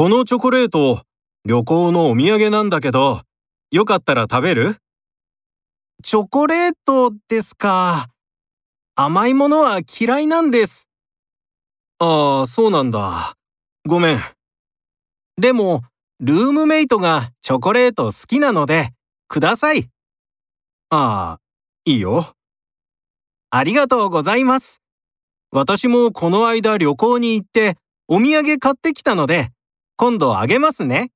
このチョコレート、旅行のお土産なんだけど、よかったら食べる？チョコレートですか。甘いものは嫌いなんです。ああ、そうなんだ。ごめん。でも、ルームメイトがチョコレート好きなので、ください。ああ、いいよ。ありがとうございます。私もこの間旅行に行ってお土産買ってきたので、今度あげますね。